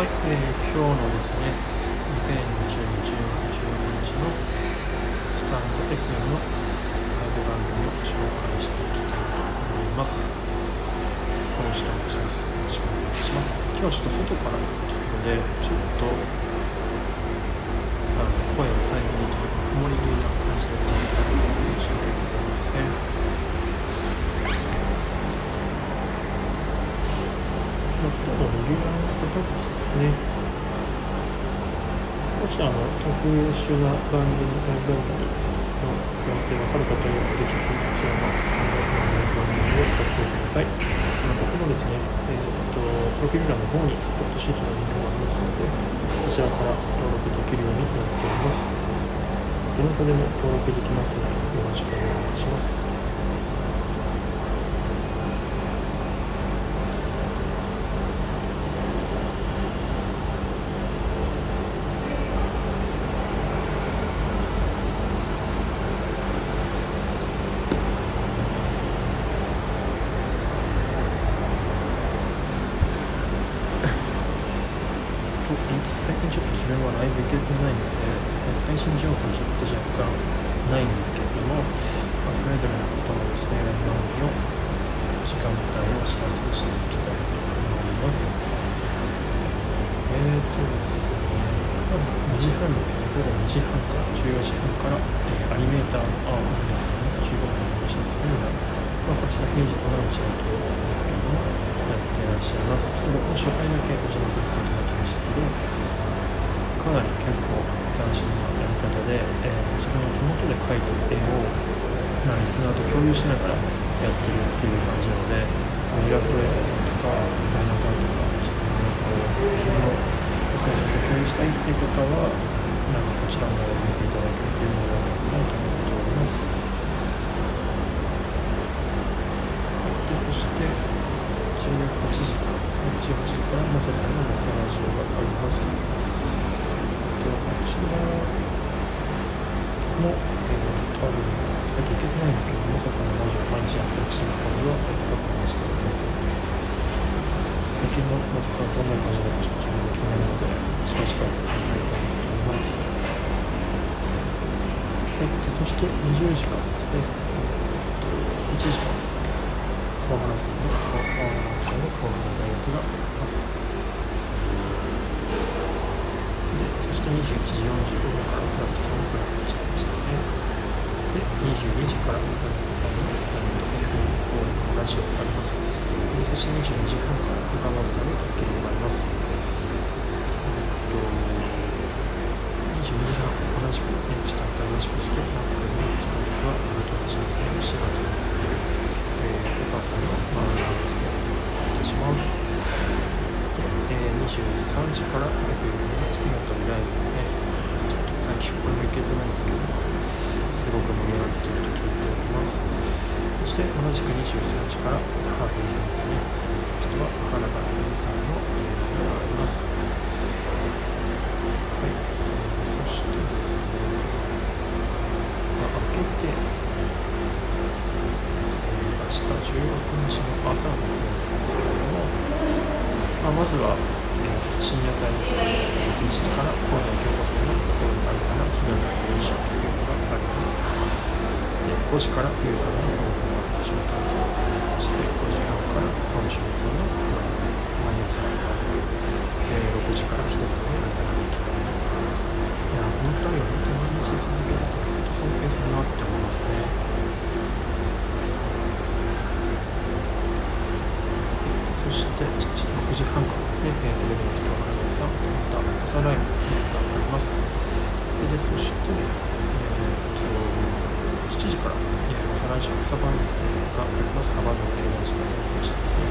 はい、えー、今日のですね、2020年10月12日のスタンド FM のライブ番組を紹介していきたいと思います。よろしくお願いします。よろしくお願いします。今日はちょっと外からというので、ちょっと優秀な番組番組の予定がかる方はぜひこちらのスタンドの番組をご活用ください。あ僕もですね、えーと、プロフィール欄の方にスポットシートのリンクがありますので、こちらから登録できるようになっております。どなたでも登録できますので、よろしくお願いいたします。最近ちはライブ行けてないので、最新情報ちょっと若干ないんですけれども、まあ、それぞれのことのですね、番組を時間帯をお知らせしていきたいと思います。えーとですね、まず2時半ですね、午後2時半から14時半から、えー、アニメーターの青の皆さんの15分のお知らせというのが、まあ、こちら平日のランチのところなんですけども、やってらっしゃいます。ちょっと僕も初回だけお邪魔させていただきましたけど、かなり結構斬新なやり方で、えー、自分の手元で描いてる絵を、まあ、リスナーと共有しながらやってるっていう感じなので、イラストレーターさんとかデザイナーさんとか自分の作品を生産と共有したいっていう方はなんかこちらの方を見ていただけるというのがいいかなと思っております。でそして18時からですね18時からマサさんのマサラジオがあります。ちらも、えー、多分最近行けてないんですけど、マサさんのラジオ毎日やってるしな感じは、えー、確認しております。最近のマサさんどんな感じなのかちょっと自分も気になるので、近々見たいと思います。はい、そして20時間ですね。1時間、川原さんの川原さんの川原大学があります。して21時45分からフラットそのフラットチャレンジですね。で、22時から金子さんのスタンド F 公演のラジオがあります。そして22時半から深丸さんの時計があります。22時半、同じくですね、時間帯同じく時間、夏くんのスタンドは、あなたたちの4月です。えー、お母さんのマナーですね、お願いいたします。で、えー、23時から FM の月のとライブですね。ちょっと最近これもいけてないんですけど、すごく盛り上がっていると聞いております。そして同じく23時からハーフィーさんですね。その人は花川ふみさんのイベントがあります。はい。そしてですね、まあ、明けて、明日16日の朝の方なんですけれども、まあ、まずは、深夜帯ですね、11時から河野京子さんの心にあるかな日の中の印象というのがあります。5時からゆうさんの本が始まります。そして5時半からサムシュンさんの番です。毎朝の番えー、6時からヒデさんの番組いやこの2人は本当に毎日続けると本当尊敬するなって思いますね。そして6時半からですね、えー、セレブの人はさん、また朝ライブですね、があります。で、そして、えー、時から、えー、朝ライブ朝晩ですね、があります。幅のテレビジの編集ですね。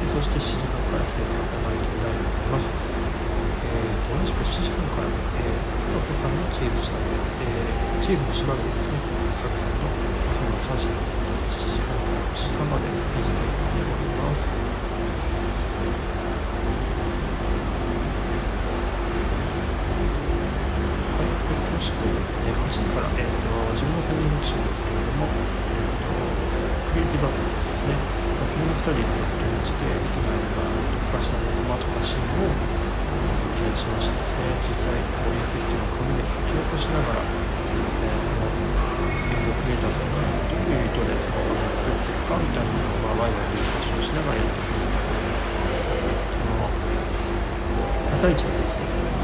でそして7時半からヒデさんとマイキーライブがあります。えー、同じく7時半から、えー、カフェさんのチーズしたので、えー、チーズの縛りですね、サクさんの朝の3時、7時半から8時半まで2時でやっております。そしてですね、8時から、えーと、自分の専任学習ですけれども、えーと、クリエイティブアサイズですね、フィルムスタディということにして、スデザイナーとか、シナリオとかシーンを、経しましてですね実際こういうピストルを紙で書き起こしながら、えー、その映像クリエイターさんがどういう意図でその画を作っているかみたいなのを、まあ、ワイワイディスカッションしながらやっていくみたいなやつです。朝一です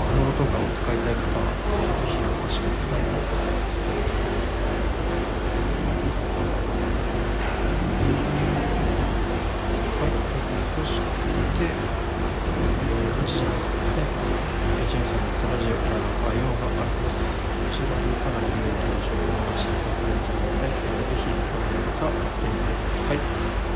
ねノーとかを使いたい方はぜひお越しください。そして、8時のですね、13のサラジオからのバイオがあります。こちらにかなり有益な情報が紹介されているので、ぜひ興味の方はやってみてください。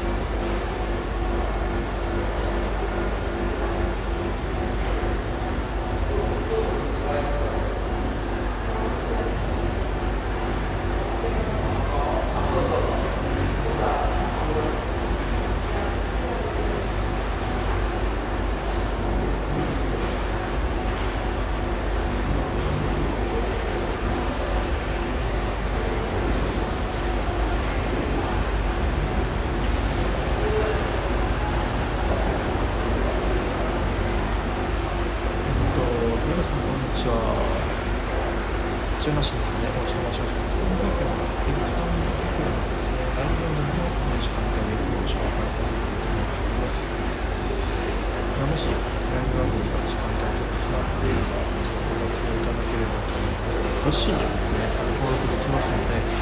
中なしですね、お邪魔します。スタンド FM は、エビスタンド FM はですね、ライブ音楽のこの時間帯のいつも紹介させていただいております。もし、ライブ番組の時間帯とか決まっていれば、ご活用いただければと思います。ご自身でもですね、登録できますので、ぜ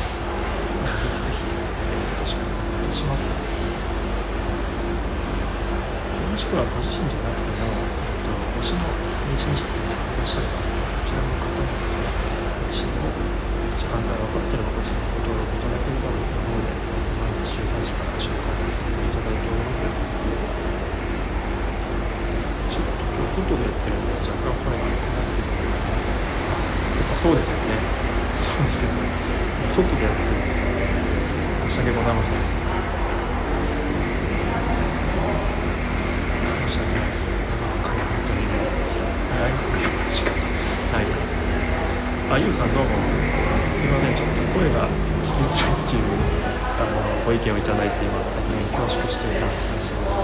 ひぜひ、よろしくお願いいたします。もしくはご自身じゃなくても、えっと、推しの配信していらっしゃる方、そちらの方、私の時間帯分かってればこちらのご登録いただければ僕の方で毎日13時から紹介させていただいております。ちょっと今日外でやってるんで若干声が悪くなってるんですみません。やっぱそうですよね。そうですよね。外でやってるんですよ。ね申し訳ございません申し訳ないです。本当にねライブしかない。あゆうさんどうも。今ねちょっと声が聞きづらいっていうあのご意見をいただいて今大変恐縮していたんです。けど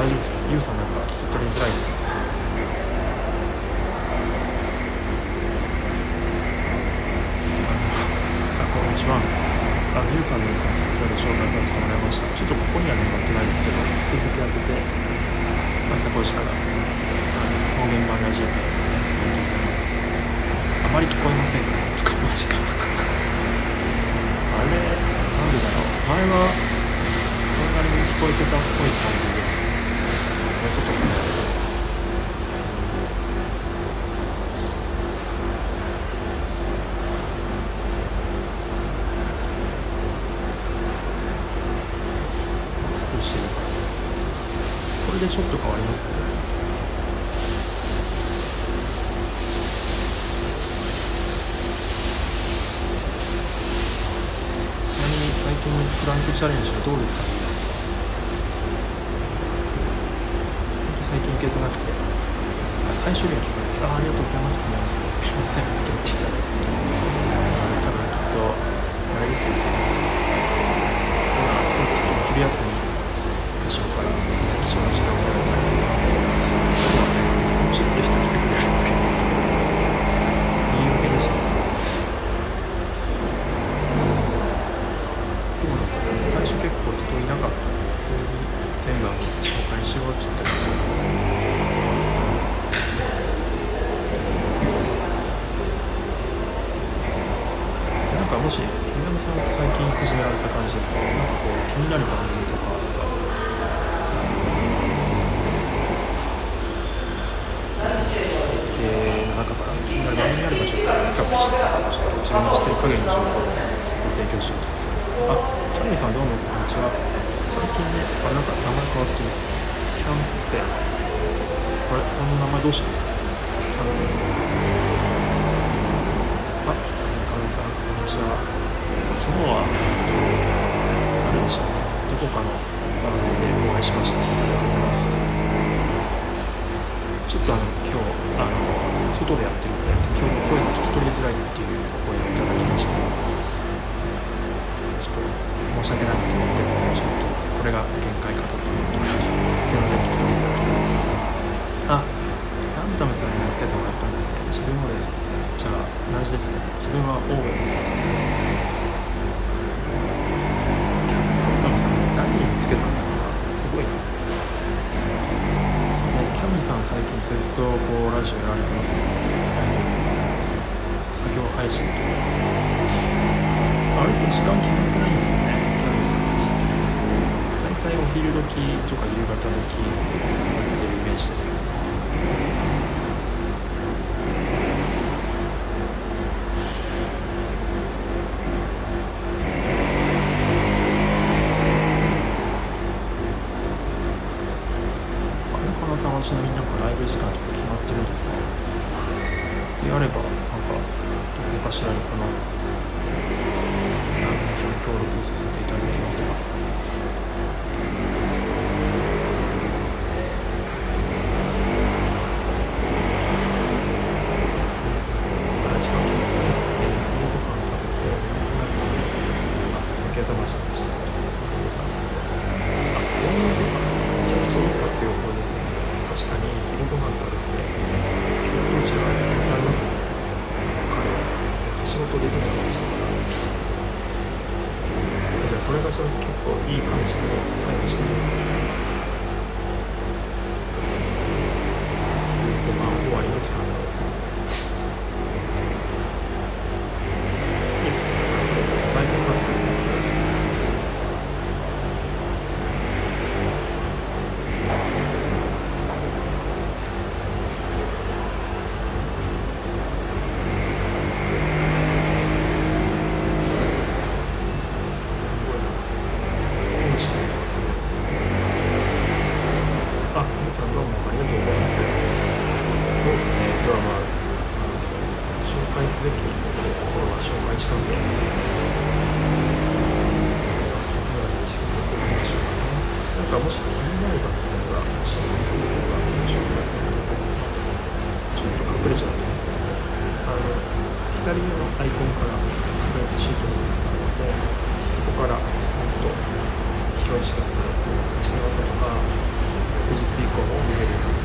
大丈夫ですか？ゆうさんなんか聞き取りづらいですか？あこんにちは。あのゆうさんのコンセプトで紹介させてもらいました。ちょっとここにはね載ってないですけど時々当てて朝5時から方言版ラジオとです。ねあまり聞こえませんかとかマジか。あれなんでだろう。前はそれなに聞こえてたっぽい感じでちょっとねなみに最近のフランクチャレンジはどうですか？最近行けてなくて。あ最初には聞こえます。あありがとうございます。すみません。つけていただいて多分きっとあれですよ。ね中から気になる番組があればちょっとピックアップして自分の知ってる影の情報を提供しようとあチャーリーさんどうもこんにちは最近ねあれなんか名前変わってるキャンペあれこの名前どうしたんですかキャンペあ中上さんこんにちは昨日はあれでしたねどこかの番組でお会いしましたありがとうございますちょっとあの今日あの外でやってるので先ほど声が聞き取りづらいっていうお声をいただきましたちょっと申し訳ないこと思ってるんですよちょっとこれが限界かと思ってますすいません聞き取りづらくてあガンダムさんに名付けてもらったんですね自分もです。じゃあ同じですね。自分はオーブンです。最近ずっとこうラジオやられてますね。作業配信とか。あれって時間決まってないんですよね。キャミさんたちって。大体お昼時とか夕方時やってるイメージですけど。めっちゃ仕事できないかもしれないじゃあそれがちょっと結構いい感じの最後してるんですけどねなんかもし気になる番組が教えていただければ紹介させていただきます。ちょっと隠れちゃってます。けどねあの左上のアイコンからスプレッドシートになるのでそこからもっと広い視点から作詞の技とか翌日以降も見れるように